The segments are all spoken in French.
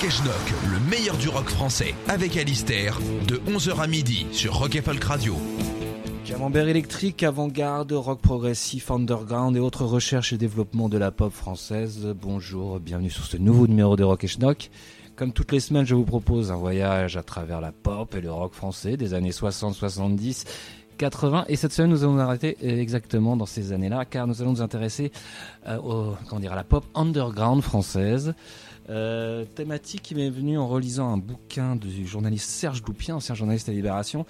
Rock et Schnock, le meilleur du rock français, avec Alistair, de 11h à midi sur Rock et Folk Radio. Camembert électrique, avant-garde, rock progressif, underground et autres recherches et développement de la pop française. Bonjour, bienvenue sur ce nouveau numéro de Rock et Schnock. Comme toutes les semaines, je vous propose un voyage à travers la pop et le rock français des années 60, 70, 80. Et cette semaine, nous allons arrêter exactement dans ces années-là, car nous allons nous intéresser euh, au, comment dire, à la pop underground française. Euh, thématique qui m'est venue en relisant un bouquin du journaliste Serge Loupien, ancien journaliste à Libération,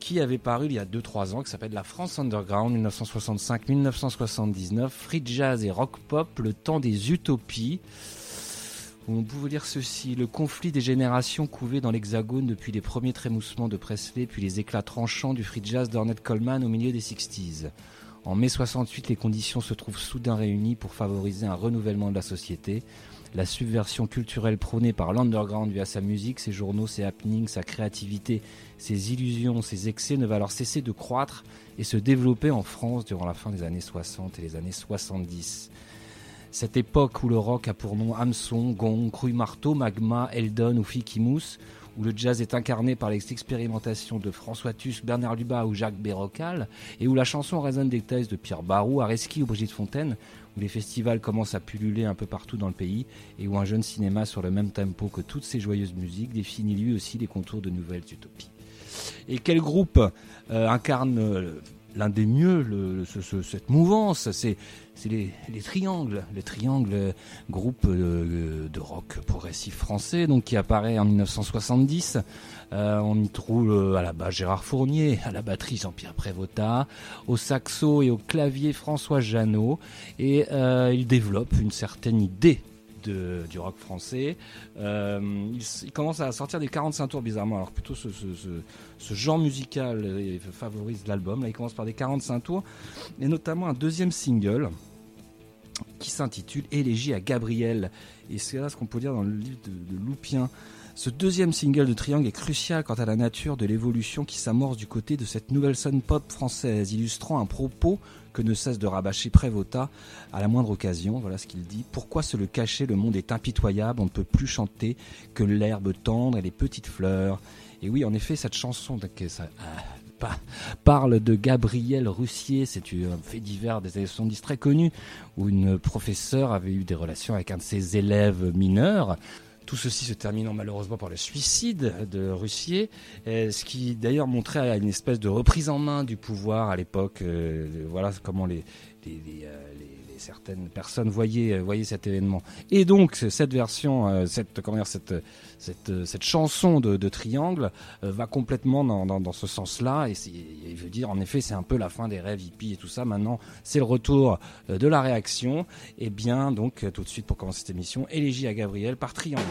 qui avait paru il y a 2-3 ans, qui s'appelle La France Underground 1965-1979, free jazz et rock pop, le temps des utopies. On pouvait lire ceci, le conflit des générations couvé dans l'hexagone depuis les premiers trémoussements de Presley, puis les éclats tranchants du free jazz d'Ornette Coleman au milieu des 60s. En mai 68, les conditions se trouvent soudain réunies pour favoriser un renouvellement de la société. La subversion culturelle prônée par l'underground via sa musique, ses journaux, ses happenings, sa créativité, ses illusions, ses excès ne va alors cesser de croître et se développer en France durant la fin des années 60 et les années 70. Cette époque où le rock a pour nom hameçon, gong, crouille marteau, magma, Eldon ou Fikimous, où le jazz est incarné par les expérimentations de François Tuss, Bernard Lubat ou Jacques Bérocal, et où la chanson résonne des thèses de Pierre Barou, Areski ou Brigitte Fontaine, où les festivals commencent à pulluler un peu partout dans le pays, et où un jeune cinéma sur le même tempo que toutes ces joyeuses musiques définit lui aussi les contours de nouvelles utopies. Et quel groupe euh, incarne euh, l'un des mieux cette mouvance? C'est les, les Triangles, les Triangles, euh, groupe euh, de rock progressif français, donc qui apparaît en 1970. Euh, on y trouve euh, à la base Gérard Fournier, à la batterie Jean-Pierre Prévotat, au saxo et au clavier François Janot, et euh, il développe une certaine idée du rock français. Il, commence à sortir des 45 tours bizarrement, alors plutôt ce, genre musical favorise l'album. Là, il commence par des 45 tours, et notamment un deuxième single qui s'intitule Élégie à Gabriel. Et c'est là ce qu'on peut dire dans le livre de Loupien. Ce deuxième single de Triangle est crucial quant à la nature de l'évolution qui s'amorce du côté de cette nouvelle scène pop française, illustrant un propos que ne cesse de rabâcher Prévotat à la moindre occasion. Voilà ce qu'il dit. Pourquoi se le cacher? Le monde est impitoyable. On ne peut plus chanter que l'herbe tendre et les petites fleurs. Et oui, en effet, cette chanson, pa- parle de Gabriel Russier. C'est un fait divers des années 70 très connu où une professeure avait eu des relations avec un de ses élèves mineurs. Tout ceci se terminant malheureusement par le suicide de Russier, euh, ce qui d'ailleurs montrait une espèce de reprise en main du pouvoir à l'époque. euh, voilà comment les, euh, les- certaines personnes voyaient, euh, voyaient cet événement. Et donc cette version, euh, cette, comment dire, cette, cette, euh, cette chanson de, Triangle va complètement dans, dans, dans ce sens-là. Et il veut dire, en effet, c'est un peu la fin des rêves hippies et tout ça. Maintenant, c'est le retour de la réaction. Et bien, donc, tout de suite pour commencer cette émission, Élégie à Gabriel par Triangle.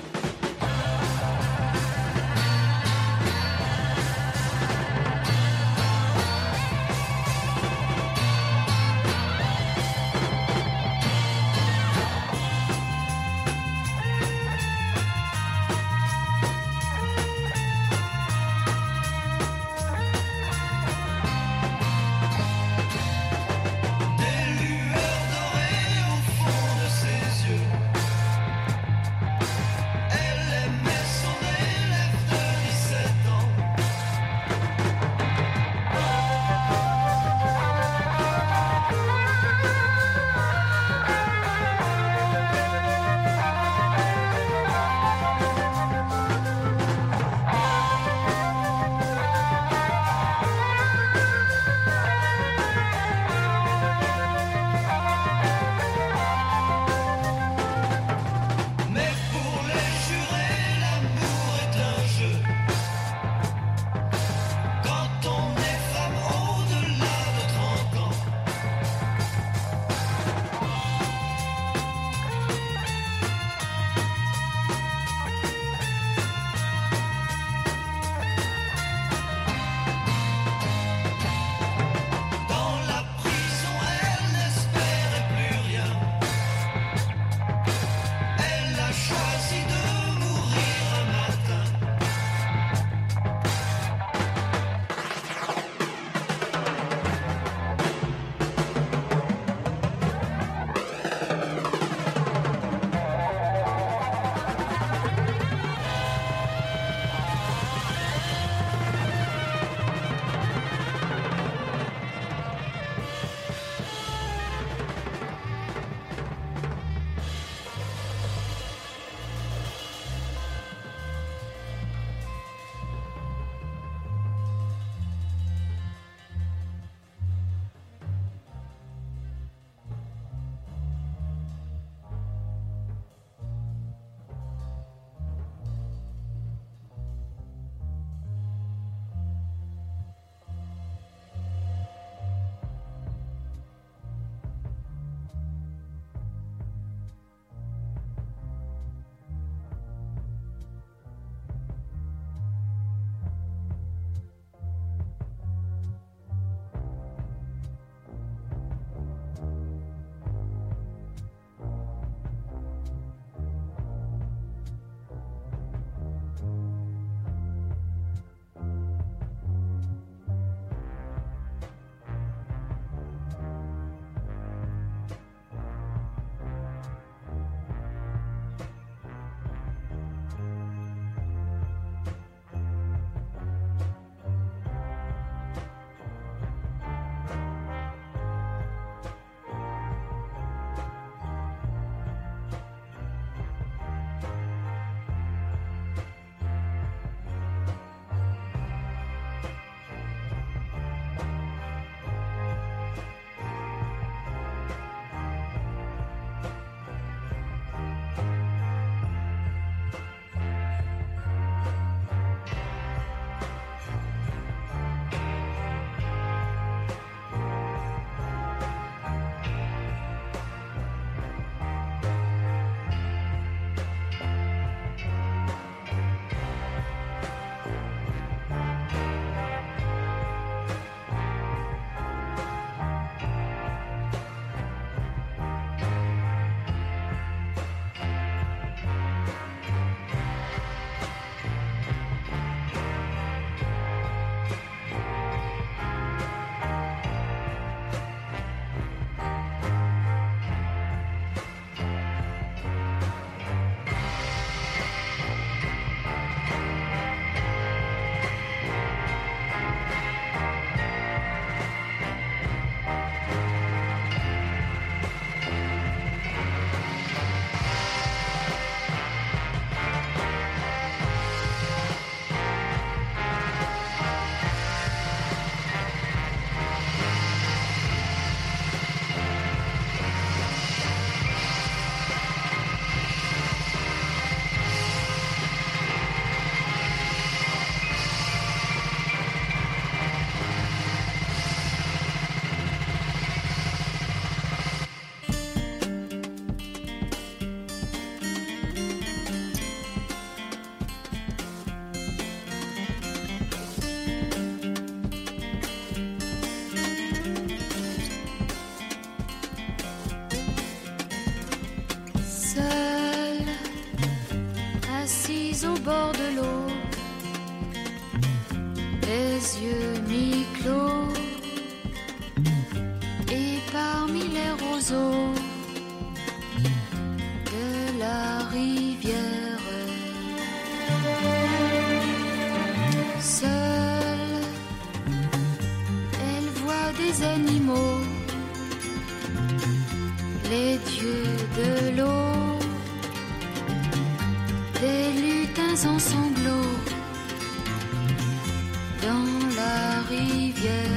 Dans la rivière.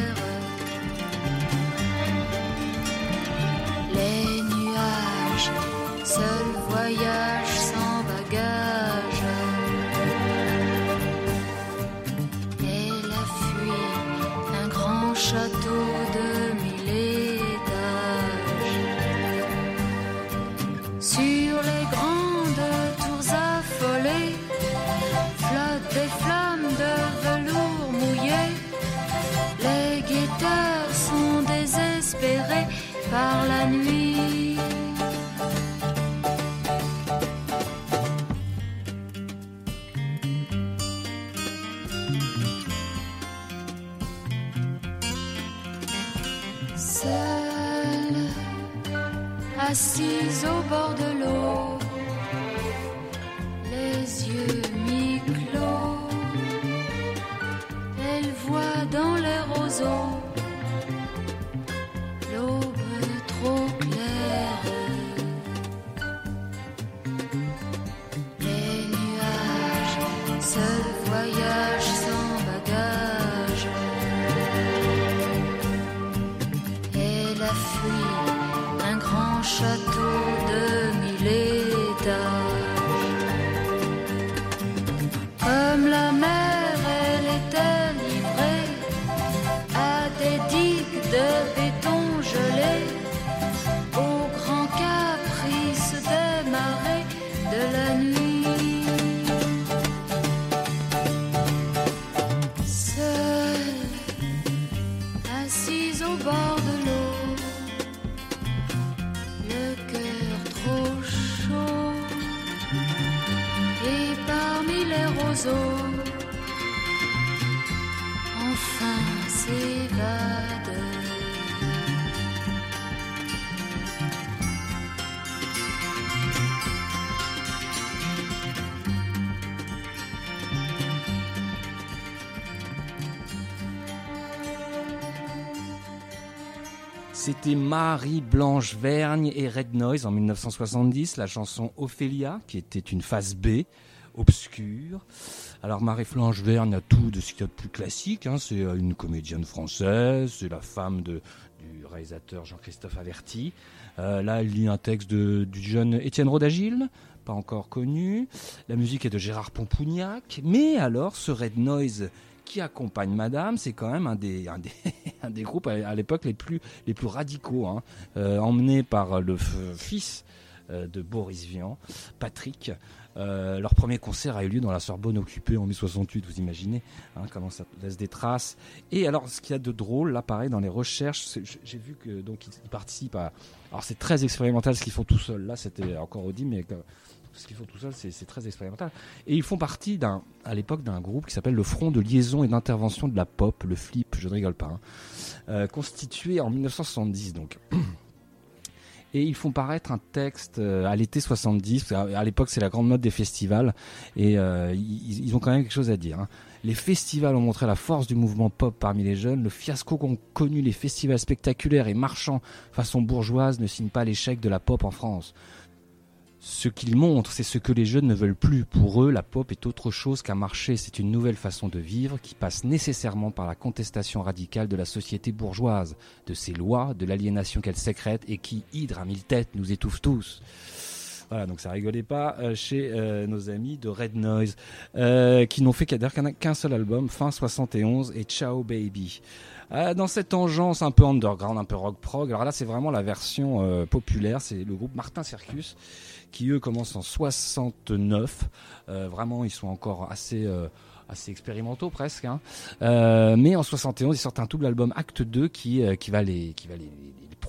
Assise au bord de l'eau, C'était Marie Blanche Vergne et Red Noise en 1970, la chanson Ophélia, qui était une phase B, obscure. Alors Marie Blanche Vergne a tout de ce qu'il y a de plus classique, hein. c'est euh, une comédienne française, c'est la femme de, du réalisateur Jean-Christophe Averti. Euh, là, elle lit un texte de- du jeune Étienne Rodagil, pas encore connu. La musique est de Gérard Pompougnac, mais alors ce Red Noise qui accompagne Madame, c'est quand même un des, un des, un des groupes à, l'époque les plus, les plus radicaux, hein. Euh, emmené par le fils euh, de Boris Vian, Patrick. Euh, leur premier concert a eu lieu dans la Sorbonne occupée en mai 68, vous imaginez hein, comment ça laisse des traces. Et alors, ce qu'il y a de drôle, là, pareil, dans les recherches, j'ai vu que donc ils, participent à. Alors, c'est très expérimental ce qu'ils font tout seuls. Là, c'était encore audible, mais ce qu'ils font tout seuls, c'est très expérimental. Et ils font partie à l'époque, d'un groupe qui s'appelle le Front de liaison et d'intervention de la pop, le FLIP, je ne rigole pas, hein, euh, constitué en 1970, donc. Et ils font paraître un texte euh, à l'été 70, parce qu'à à l'époque c'est la grande mode des festivals, et euh, ils, ils ont quand même quelque chose à dire. hein. Les festivals ont montré la force du mouvement pop parmi les jeunes. Le fiasco qu'ont connu les festivals spectaculaires et marchands façon bourgeoise ne signe pas l'échec de la pop en France. Ce qu'ils montrent, c'est ce que les jeunes ne veulent plus. Pour eux, la pop est autre chose qu'un marché. C'est une nouvelle façon de vivre qui passe nécessairement par la contestation radicale de la société bourgeoise, de ses lois, de l'aliénation qu'elle sécrète et qui, hydre à mille têtes, nous étouffe tous. Voilà, donc ça rigolait pas euh, chez euh, nos amis de Red Noise, euh, qui n'ont fait qu'un seul album, fin 71, et Ciao Baby. Dans cette engeance un peu underground, un peu rock prog, alors là c'est vraiment la version populaire, c'est le groupe Martin Circus, qui eux commencent en 69. Euh, vraiment, ils sont encore assez, euh, assez expérimentaux presque. Hein. Euh, mais en 71, ils sortent un double album Acte 2 qui, qui va les,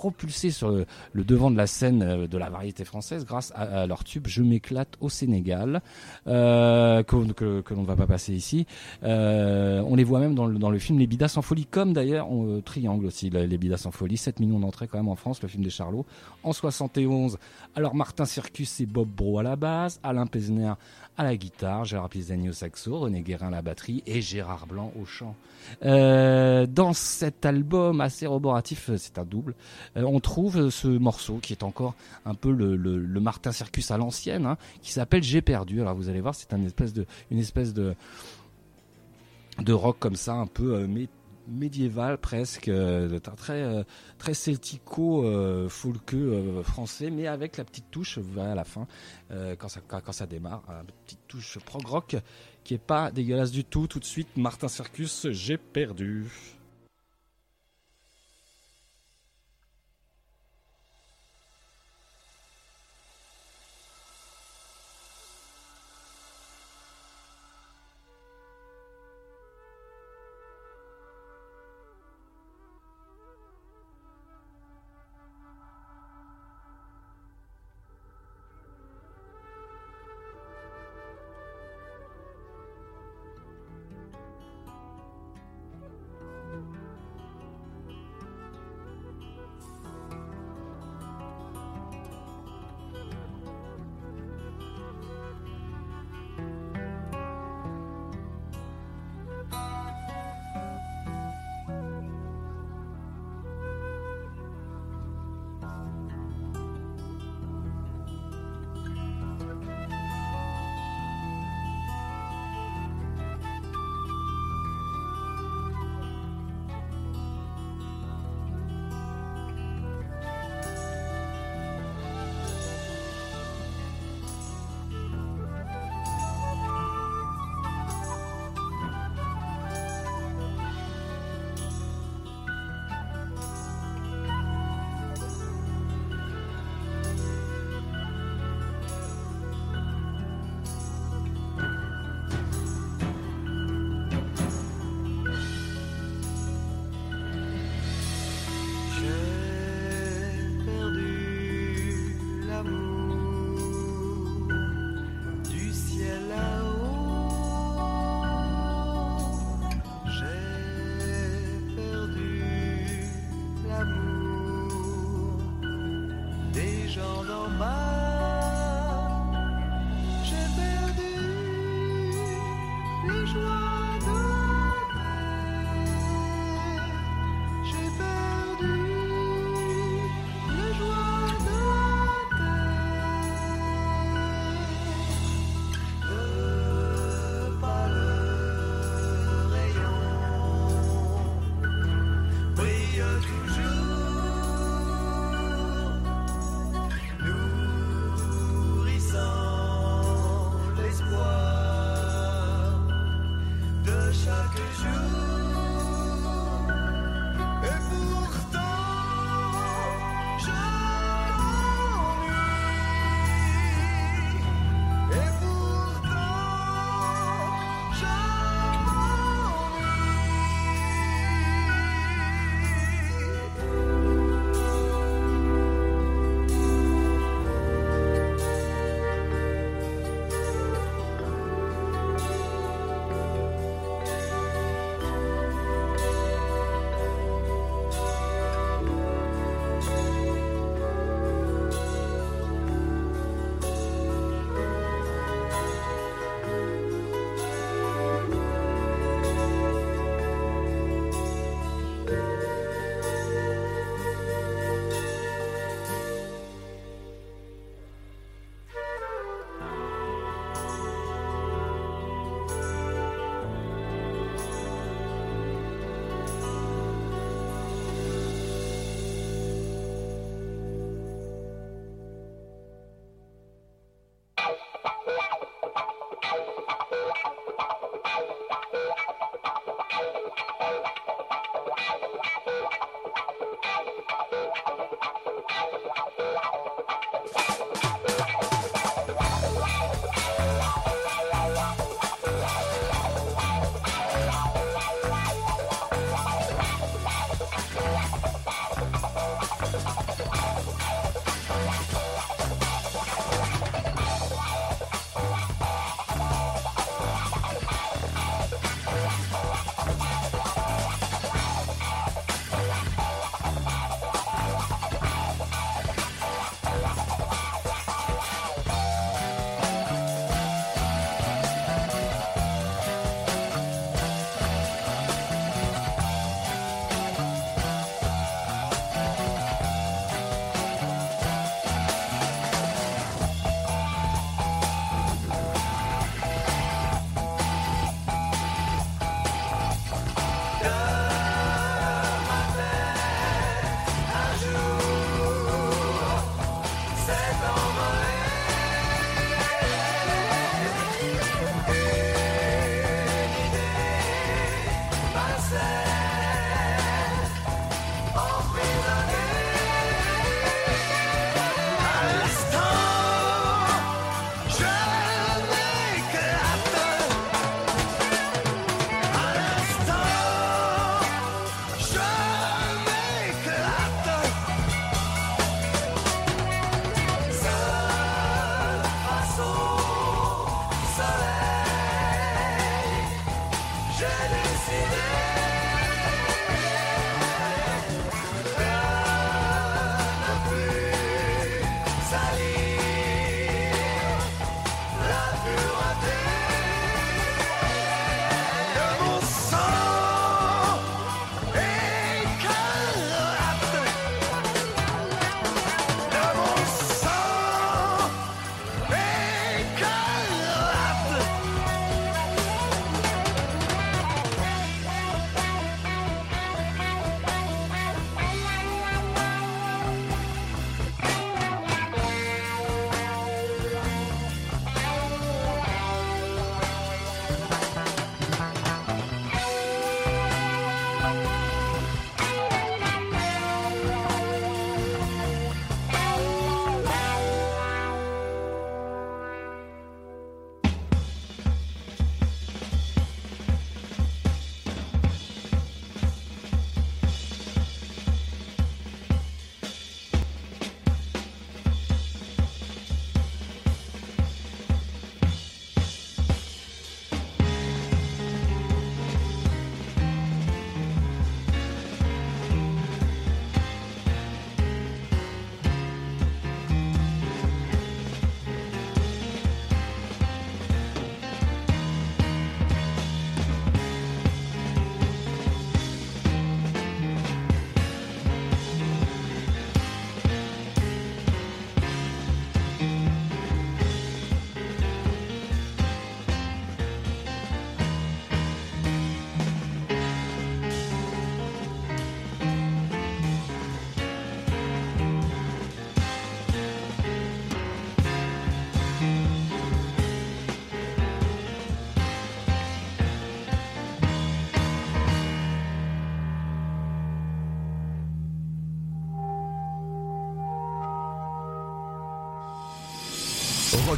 les propulser sur le, devant de la scène euh, de la variété française grâce à, leur tube Je m'éclate au Sénégal, euh, que, l'on ne va pas passer ici. Euh, on les voit même dans le, film Les Bidas en folie, comme d'ailleurs on, Triangle aussi, le- Les Bidas en folie, 7 millions d'entrées quand même en France, le film des Charlots. En 71, alors Martin Circus et Bob Bro à la basse, Alain Pesner à la guitare, Gérard Pisani au saxo, René Guérin à la batterie et Gérard Blanc au chant. Euh, dans cet album assez roboratif, euh, c'est un double, euh, on trouve ce morceau qui est encore un peu le, Martin Circus à l'ancienne, hein, qui s'appelle J'ai perdu. Alors vous allez voir, c'est une espèce de, une espèce de, de rock comme ça, un peu mé- médiéval presque, euh, très euh, très celtico, euh, folkeux français, mais avec la petite touche, vous verrez à la fin, euh, quand, ça, quand, ça démarre, une petite touche prog rock qui est pas dégueulasse du tout. Tout de suite, Martin Circus, j'ai perdu.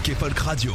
Rock et Folk Radio.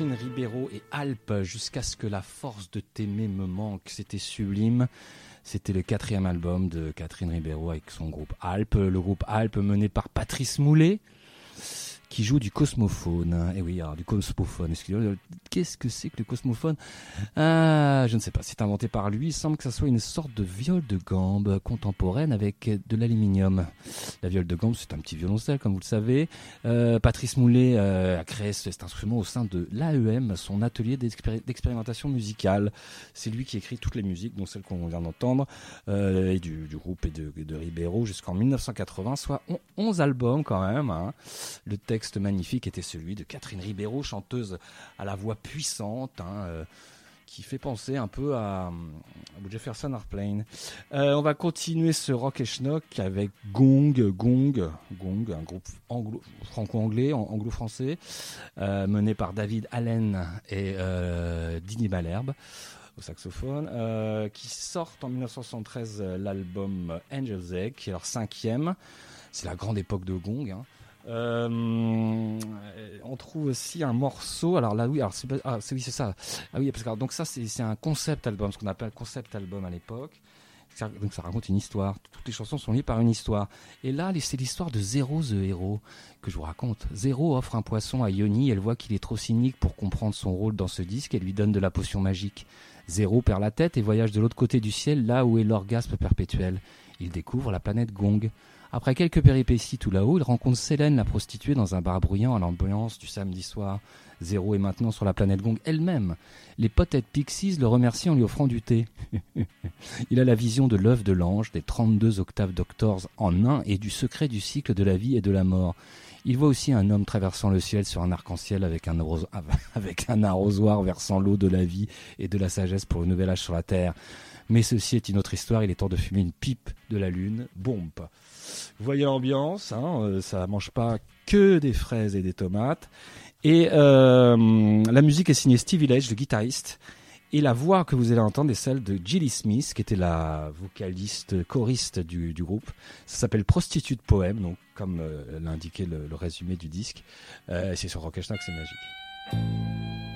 Catherine Ribeiro et Alpes jusqu'à ce que la force de t'aimer me manque. C'était sublime. C'était le quatrième album de Catherine Ribeiro avec son groupe Alpes. Le groupe Alpes mené par Patrice Moulet qui joue du cosmophone. Et oui, alors du cosmophone. Qu'est-ce que c'est que le cosmophone? Ah, Je ne sais pas. C'est inventé par lui. Il semble que ça soit une sorte de viole de gambe contemporaine avec de l'aluminium. La viole de gambe, c'est un petit violoncelle, comme vous le savez. Euh, Patrice Moulet euh, a créé cet instrument au sein de l'AEM, son atelier d'expéri- d'expérimentation musicale. C'est lui qui écrit toutes les musiques, dont celles qu'on vient d'entendre, euh, du, groupe et de, de Ribeiro jusqu'en 1980, soit on- 11 albums quand même. hein. Le texte magnifique était celui de Catherine Ribeiro, chanteuse à la voix puissante, hein, euh, qui fait penser un peu à, à Jefferson Airplane. Euh, on va continuer ce rock et schnock avec Gong, Gong, Gong, un groupe anglo- franco-anglais, an- anglo-français, euh, mené par David Allen et euh, Dini Malherbe au saxophone, euh, qui sortent en 1973 euh, l'album Angel's Egg, qui est leur cinquième. C'est la grande époque de Gong. hein. Euh, on trouve aussi un morceau. Alors là, oui, alors c'est, ah, oui, ça. Ah oui, parce que donc ça, c'est, un concept album, ce qu'on appelle concept album à l'époque. Donc ça raconte une histoire. Toutes les chansons sont liées par une histoire. Et là, c'est l'histoire de Zero the Hero que je vous raconte. Zero offre un poisson à Yoni. Elle voit qu'il est trop cynique pour comprendre son rôle dans ce disque. Elle lui donne de la potion magique. Zero perd la tête et voyage de l'autre côté du ciel, là où est l'orgasme perpétuel. Il découvre la planète Gong. Après quelques péripéties tout là-haut, il rencontre Célène, la prostituée, dans un bar bruyant à l'ambiance du samedi soir. Zéro est maintenant sur la planète Gong elle-même. Les potettes Pixies le remercient en lui offrant du thé. il a la vision de l'œuf de l'ange, des 32 octaves doctors en un et du secret du cycle de la vie et de la mort. Il voit aussi un homme traversant le ciel sur un arc-en-ciel avec un, avec un arrosoir versant l'eau de la vie et de la sagesse pour le nouvel âge sur la terre. Mais ceci est une autre histoire, il est temps de fumer une pipe de la lune. Bombe. Vous voyez l'ambiance, hein, euh, ça mange pas que des fraises et des tomates. Et euh, la musique est signée Steve Village, le guitariste. Et la voix que vous allez entendre est celle de Gilly Smith, qui était la vocaliste choriste du, groupe. Ça s'appelle Prostitute Poème, donc comme euh, l'indiquait le, résumé du disque. C'est sur Rock c'est magique.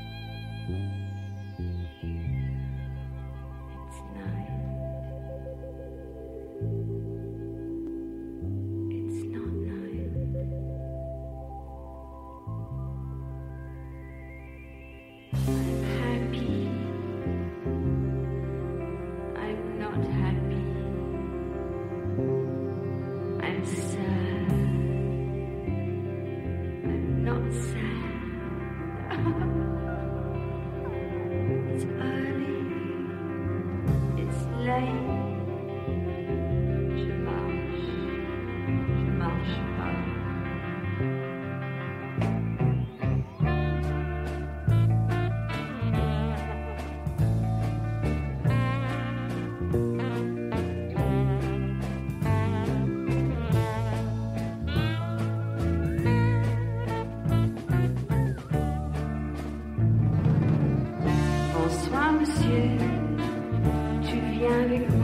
Tu viens avec moi,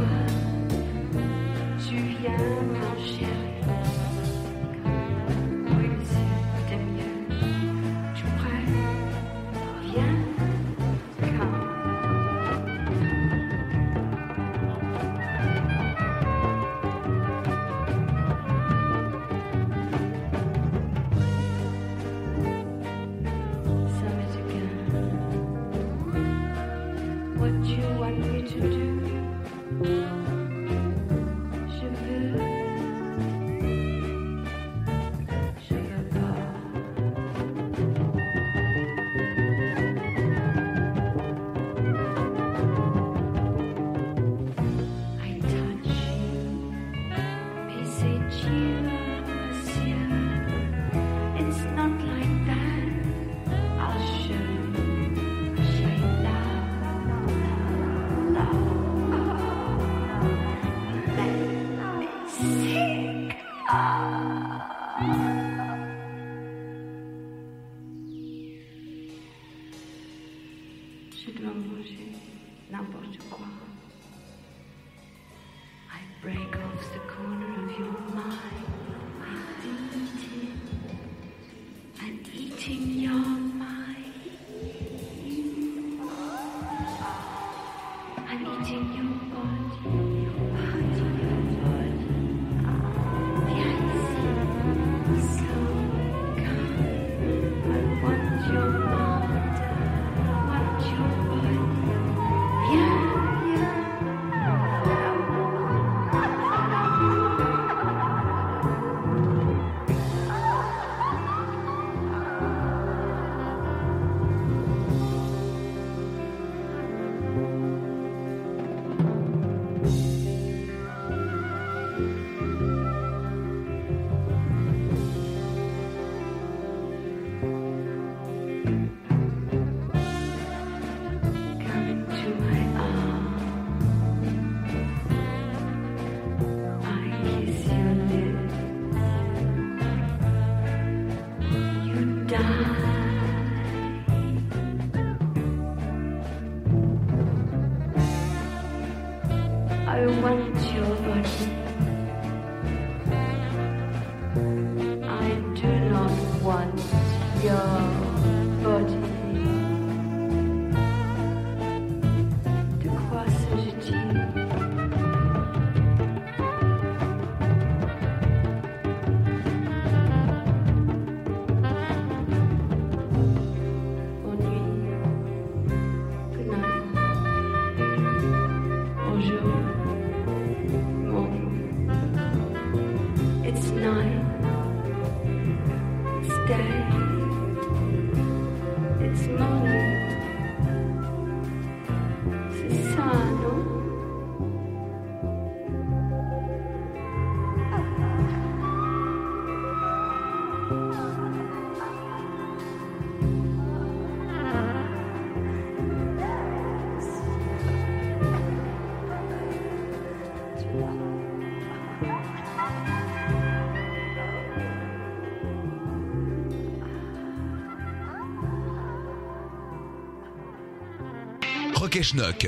Rock et Schnock,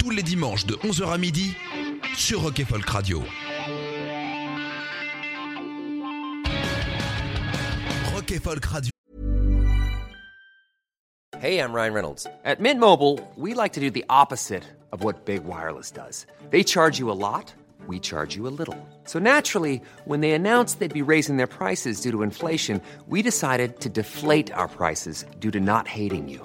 tous les dimanches de 11h à midi sur Rock et Folk Radio. Rock et Folk Radio. Hey, I'm Ryan Reynolds. At Mint Mobile, we like to do the opposite of what Big Wireless does. They charge you a lot, we charge you a little. So naturally, when they announced they'd be raising their prices due to inflation, we decided to deflate our prices due to not hating you.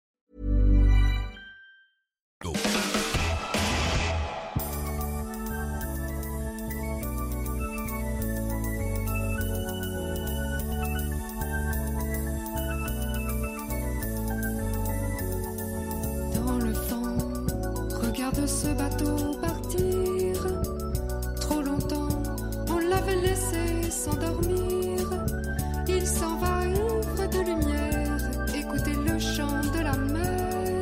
regarde ce bateau partir. Trop longtemps, on l'avait laissé s'endormir. Il s'en va ivre de lumière, écouter le chant de la mer.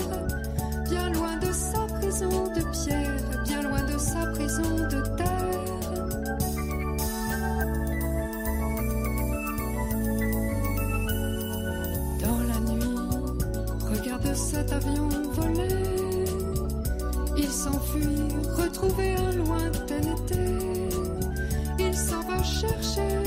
Bien loin de sa prison de pierre, bien loin de sa prison de terre. Dans la nuit, regarde cet avion s'enfuit, retrouver un lointain été. Il s'en va chercher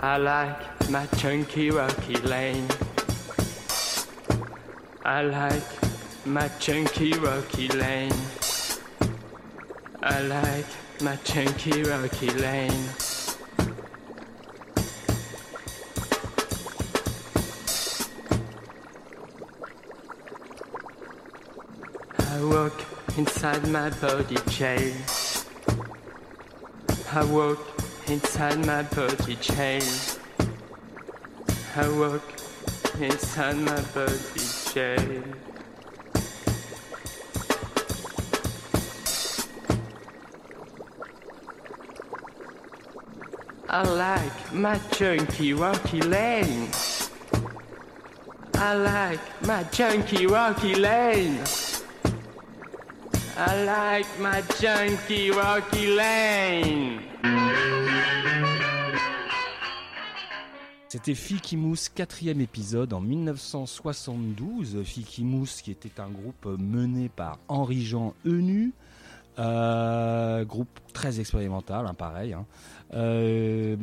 I like my chunky rocky lane. I like my chunky rocky lane. I like my chunky rocky lane. I walk inside my body chain. I walk inside my body chain. I walk inside my body chain. I like my chunky rocky lane. I like my chunky rocky lane. I like my chunky rocky lane. C'était Fikimous, quatrième épisode en 1972. Fikimous qui était un groupe mené par Henri-Jean Eunu, euh, groupe très expérimental, hein, pareil. hein. Euh,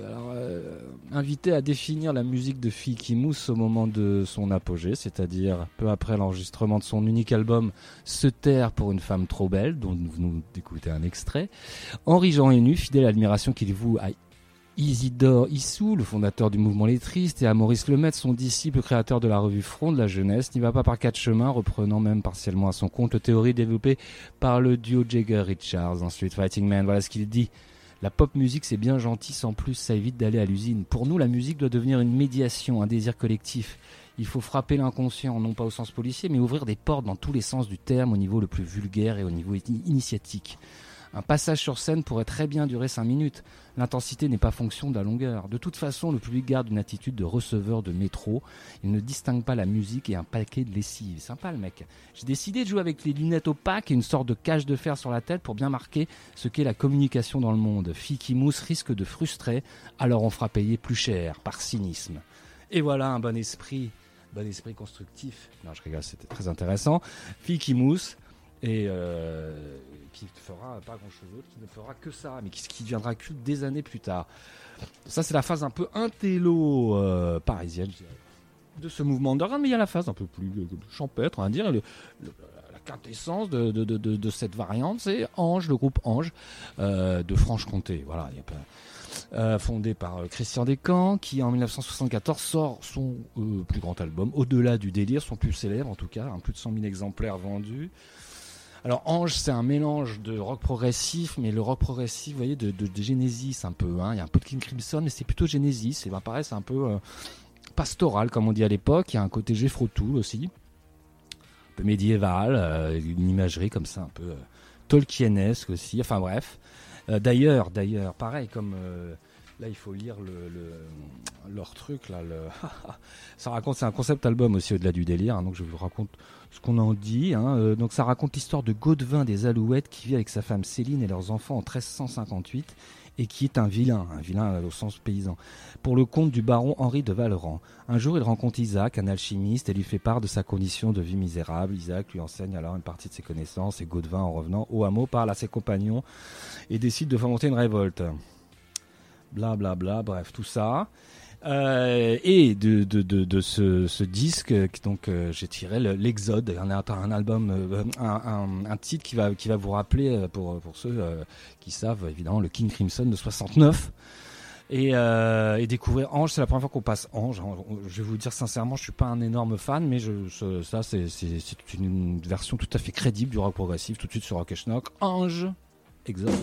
euh, invité à définir la musique de Fikimous au moment de son apogée, c'est-à-dire peu après l'enregistrement de son unique album Se taire pour une femme trop belle, dont nous venons d'écouter un extrait. Henri-Jean Eunu, fidèle à l'admiration qu'il voue à Isidore Issou, le fondateur du mouvement lettriste, et à Maurice Lemaitre, son disciple créateur de la revue Front de la jeunesse, n'y va pas par quatre chemins, reprenant même partiellement à son compte la théorie développée par le duo Jagger-Richards en Street Fighting Man. Voilà ce qu'il dit. La pop musique, c'est bien gentil, sans plus, ça évite d'aller à l'usine. Pour nous, la musique doit devenir une médiation, un désir collectif. Il faut frapper l'inconscient, non pas au sens policier, mais ouvrir des portes dans tous les sens du terme, au niveau le plus vulgaire et au niveau ini- initiatique. Un passage sur scène pourrait très bien durer 5 minutes. L'intensité n'est pas fonction de la longueur. De toute façon, le public garde une attitude de receveur de métro. Il ne distingue pas la musique et un paquet de lessive. Sympa le mec. J'ai décidé de jouer avec les lunettes opaques et une sorte de cage de fer sur la tête pour bien marquer ce qu'est la communication dans le monde. Fille qui mousse risque de frustrer, alors on fera payer plus cher, par cynisme. Et voilà un bon esprit, bon esprit constructif. Non, je rigole, c'était très intéressant. Fille mousse et euh, qui ne fera pas grand chose d'autre, qui ne fera que ça, mais qui, qui deviendra culte des années plus tard. Ça, c'est la phase un peu intello euh, parisienne, de ce mouvement underground, mais il y a la phase un peu plus euh, champêtre, on va dire. la quintessence de, cette variante, c'est Ange, le groupe Ange de Franche-Comté. Voilà, fondé par Christian Descamps, qui en 1974 sort son plus grand album, Au-delà du délire, son plus célèbre en tout cas, hein, plus de 100 000 exemplaires vendus. Alors Ange, c'est un mélange de rock progressif, mais le rock progressif, vous voyez, de, Genesis un peu. hein. Il y a un peu de King Crimson, mais c'est plutôt Genesis. Et ben pareil, c'est un peu euh, pastoral, comme on dit à l'époque. Il y a un côté Jethro Tull aussi, un peu médiéval, euh, une imagerie comme ça, un peu euh, Tolkienesque aussi. Enfin bref. D'ailleurs, d'ailleurs, pareil, comme là, il faut lire le, le- leur truc là. Le ça raconte, c'est un concept album aussi au-delà du délire. hein, donc je vous raconte ce qu'on en dit. hein. Euh, donc ça raconte l'histoire de Gaudevin des Alouettes qui vit avec sa femme Céline et leurs enfants en 1358 et qui est un vilain, un vilain euh, au sens paysan, pour le compte du baron Henri de Vallerand. Un jour, il rencontre Isaac, un alchimiste, et lui fait part de sa condition de vie misérable. Isaac lui enseigne alors une partie de ses connaissances et Gaudevin, en revenant au hameau, parle à ses compagnons et décide de fomenter une révolte. Bla bla bla, bref, tout ça. Euh, et de, de, de, ce, ce disque, euh, donc euh, j'ai tiré le- l'Exode, un, un album, un, un, titre qui va, qui va vous rappeler, pour, pour ceux qui savent évidemment, le King Crimson de 69. Et, et découvrir Ange, c'est la première fois qu'on passe Ange. Je vais vous dire sincèrement, je suis pas un énorme fan, mais je, ça c'est une version tout à fait crédible du rock progressif. Tout de suite sur Rock Schnock. Ange, Exode.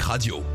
Radio.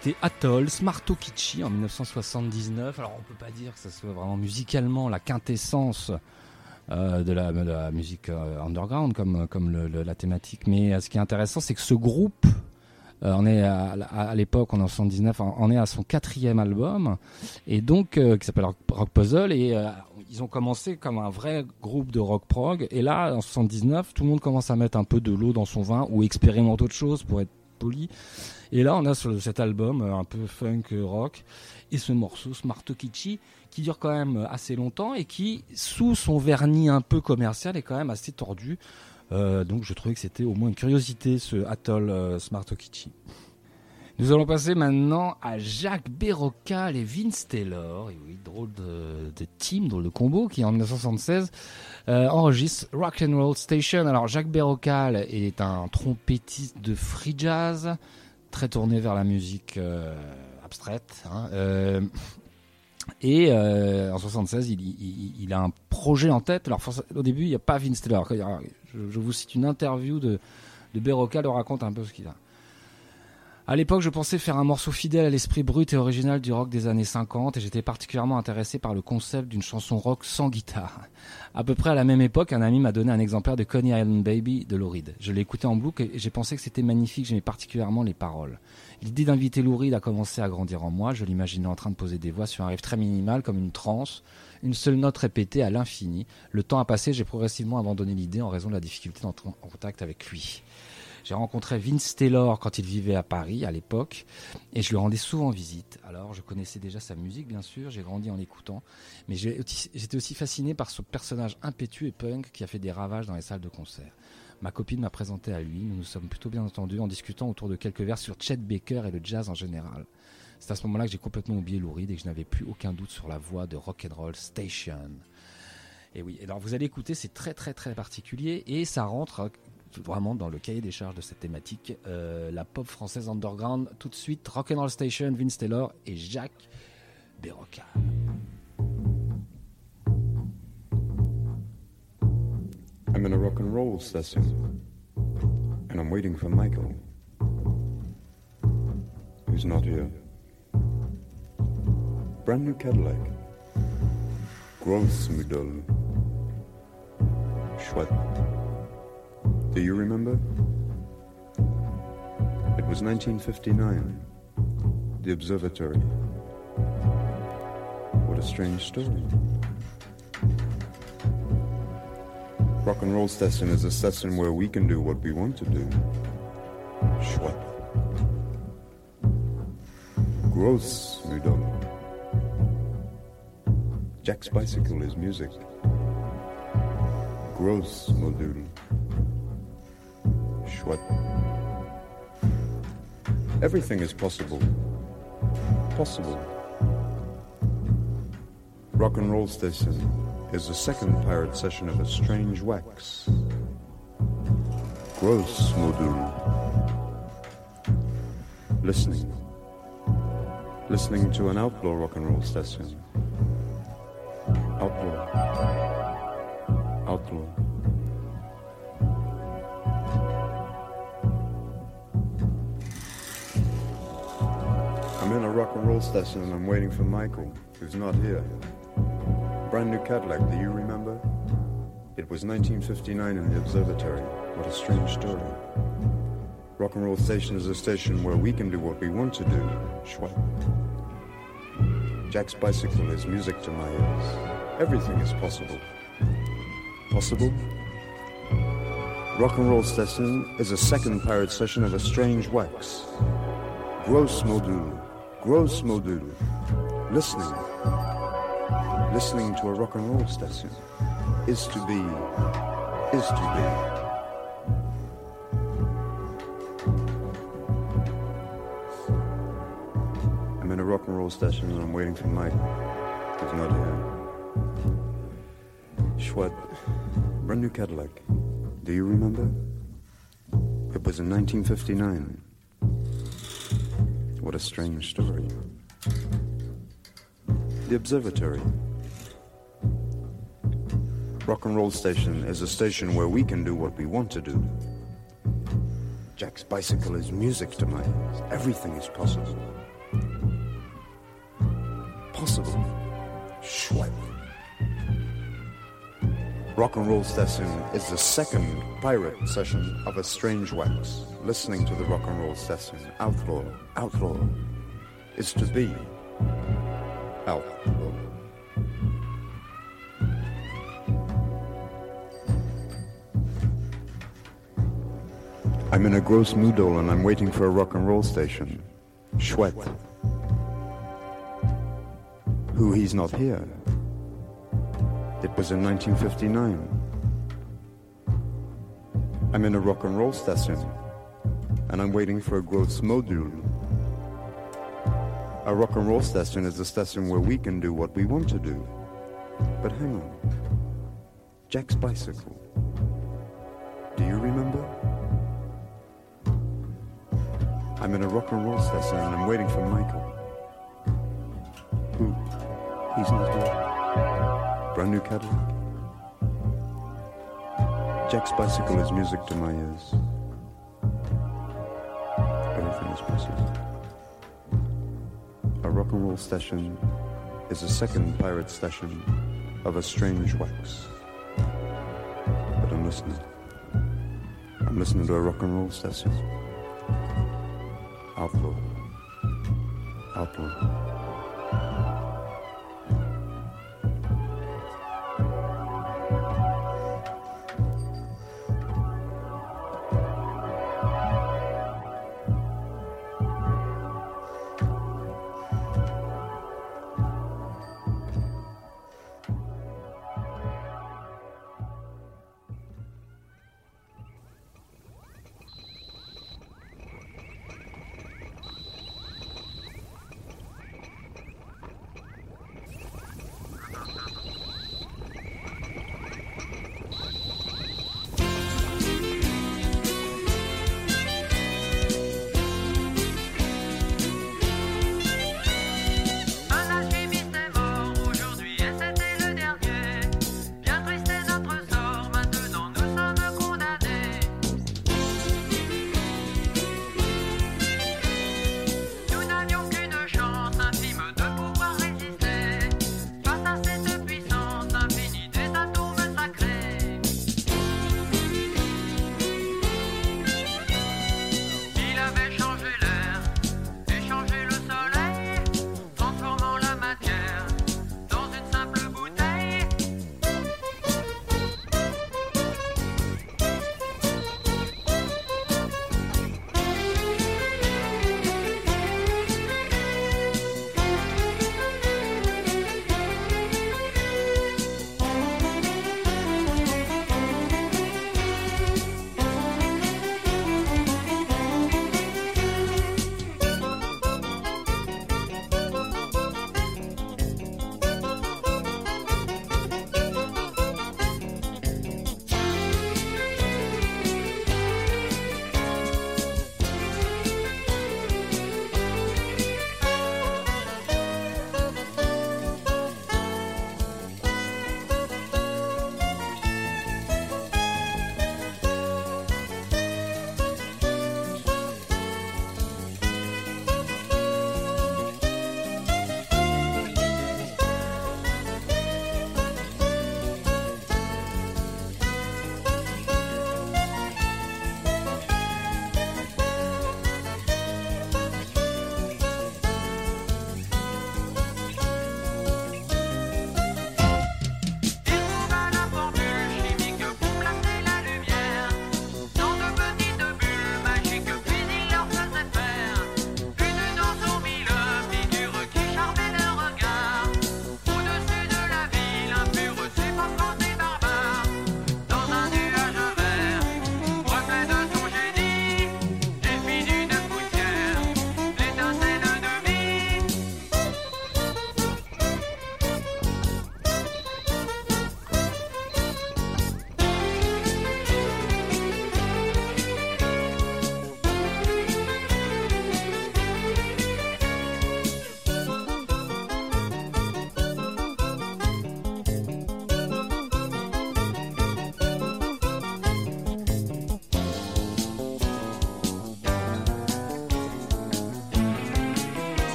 C'était Atoll, Smartokichi en 1979. Alors on peut pas dire que ça soit vraiment musicalement la quintessence euh, de, la, musique euh, underground comme, comme la thématique. Mais euh, ce qui est intéressant, c'est que ce groupe, on est à, l'époque, on est en 79, on est à son quatrième album, et donc qui s'appelle Rock, Puzzle, et ils ont commencé comme un vrai groupe de rock prog, et là, en 79, tout le monde commence à mettre un peu de l'eau dans son vin ou expérimente autre chose pour être Et là, on a sur cet album euh, un peu funk euh, rock et ce morceau Smartokichi qui dure quand même euh, assez longtemps et qui, sous son vernis un peu commercial, est quand même assez tordu. Donc je trouvais que c'était au moins une curiosité ce Atoll euh, Smartokichi. Nous allons passer maintenant à Jacques Bérocal et Vince Taylor. Oui, drôle de, team, drôle de combo qui en 1976 euh, enregistre Rock and Roll Station. Alors Jacques Bérocal est un trompettiste de free jazz, très tourné vers la musique euh, abstraite. hein. Euh, et en 76, il, a un projet en tête. Alors au début, il n'y a pas Vince Taylor. Je, vous cite une interview de, de Bérocal, il raconte un peu ce qu'il a. À l'époque, je pensais faire un morceau fidèle à l'esprit brut et original du rock des années 50 et j'étais particulièrement intéressé par le concept d'une chanson rock sans guitare. À peu près à la même époque, un ami m'a donné un exemplaire de Coney Island Baby de Lou Reed. Je l'ai écouté en boucle et j'ai pensé que c'était magnifique, j'aimais particulièrement les paroles. L'idée d'inviter Lou Reed a commencé à grandir en moi, je l'imaginais en train de poser des voix sur un riff très minimal comme une transe, une seule note répétée à l'infini. Le temps a passé, j'ai progressivement abandonné l'idée en raison de la difficulté d'entrer en contact avec lui. J'ai rencontré Vince Taylor quand il vivait à Paris à l'époque et je lui rendais souvent visite. Alors je connaissais déjà sa musique bien sûr, j'ai grandi en l'écoutant, mais j'étais aussi fasciné par ce personnage impétueux et punk qui a fait des ravages dans les salles de concert. Ma copine m'a présenté à lui, nous nous sommes plutôt bien entendus en discutant autour de quelques vers sur Chet Baker et le jazz en général. C'est à ce moment-là que j'ai complètement oublié Lou Reed et que je n'avais plus aucun doute sur la voix de Rock'n'Roll Station. Et oui, alors vous allez écouter, c'est très très très particulier et ça rentre vraiment dans le cahier des charges de cette thématique. Euh, la pop française underground, tout de suite, Rock'n'Roll Station, Vince Taylor et Jacques Bérocal. I'm in a rock and roll session, and I'm waiting for Michael, who's not here. Brand new Cadillac. Grossmüdel. Schwat. Do you remember? It was 1959. The observatory. What a strange story. Rock and roll session is a session where we can do what we want to do. Schwat. Gross, Mudon. Jack's bicycle is music. Gross, Modul. Schwat. Everything is possible. Possible. Rock and roll station is the second pirate session of a strange wax. Gross modul. Listening. Listening to an outlaw rock and roll session. And and I'm waiting for Michael, who's not here. Brand new Cadillac, do you remember? It was 1959 in the observatory. What a strange story. Rock and roll station is a station where we can do what we want to do. Schwab. Jack's bicycle is music to my ears. Everything is possible. Possible? Rock and roll session is a second pirate session of a strange wax. Gross modul. Gross modul. Listening. Listening to a rock and roll station is to be, is to be. I'm in a rock and roll station and I'm waiting for Mike. He's not here. Schwat, brand new Cadillac. Do you remember? It was in 1959. A strange story. The Observatory. Rock and Roll Station is a station where we can do what we want to do. Jack's bicycle is music to my ears. Everything is possible. Possible. Schweik. Rock and Roll Session is the second pirate session of a strange wax. Listening to the Rock and Roll Session, outlaw, outlaw, is to be outlaw. I'm in a gross moodle and I'm waiting for a rock and roll station. Schwet. Who he's not here. It was in 1959. I'm in a rock and roll station and I'm waiting for a gross module. A rock and roll station is a station where we can do what we want to do. But hang on. Jack's bicycle. Do you remember? I'm in a rock and roll session and I'm waiting for Michael. Who? He's not here. Brand new Cadillac. Jack's bicycle is music to my ears. Rock and roll session is a second pirate session of a strange wax. But I'm listening. I'm listening to a rock and roll session. Outlaw. Outlaw.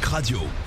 Radio.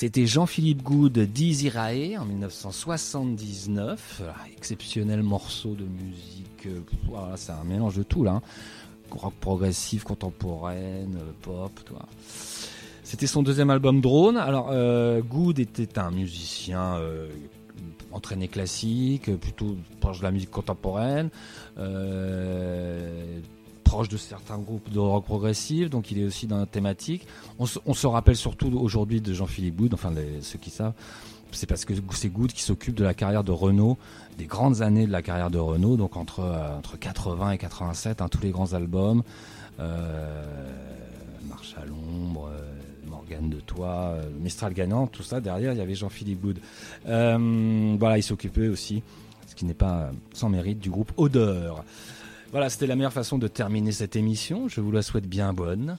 C'était Jean-Philippe Good d'Isirae en 1979. Exceptionnel morceau de musique. euh, Voilà, c'est un mélange de tout là. hein. Rock progressif, contemporaine, euh, pop, tu vois. C'était son deuxième album Drone. Alors, euh, Good était un musicien euh, entraîné classique, plutôt proche de la musique contemporaine, proche de certains groupes de rock progressif, donc il est aussi dans la thématique. On, se- rappelle surtout aujourd'hui de Jean-Philippe Good, enfin ceux qui savent, c'est parce que c'est Good qui s'occupe de la carrière de Renault, des grandes années de la carrière de Renault, donc entre, euh, entre 80 et 87, hein, tous les grands albums, euh, Marche à l'ombre, euh, Morgane de Toi, euh, Mistral gagnant, tout ça, derrière il y avait Jean-Philippe Good. Euh, voilà, il s'occupait aussi, ce qui n'est pas euh, sans mérite, du groupe Odeur. Voilà, c'était la meilleure façon de terminer cette émission. Je vous la souhaite bien bonne.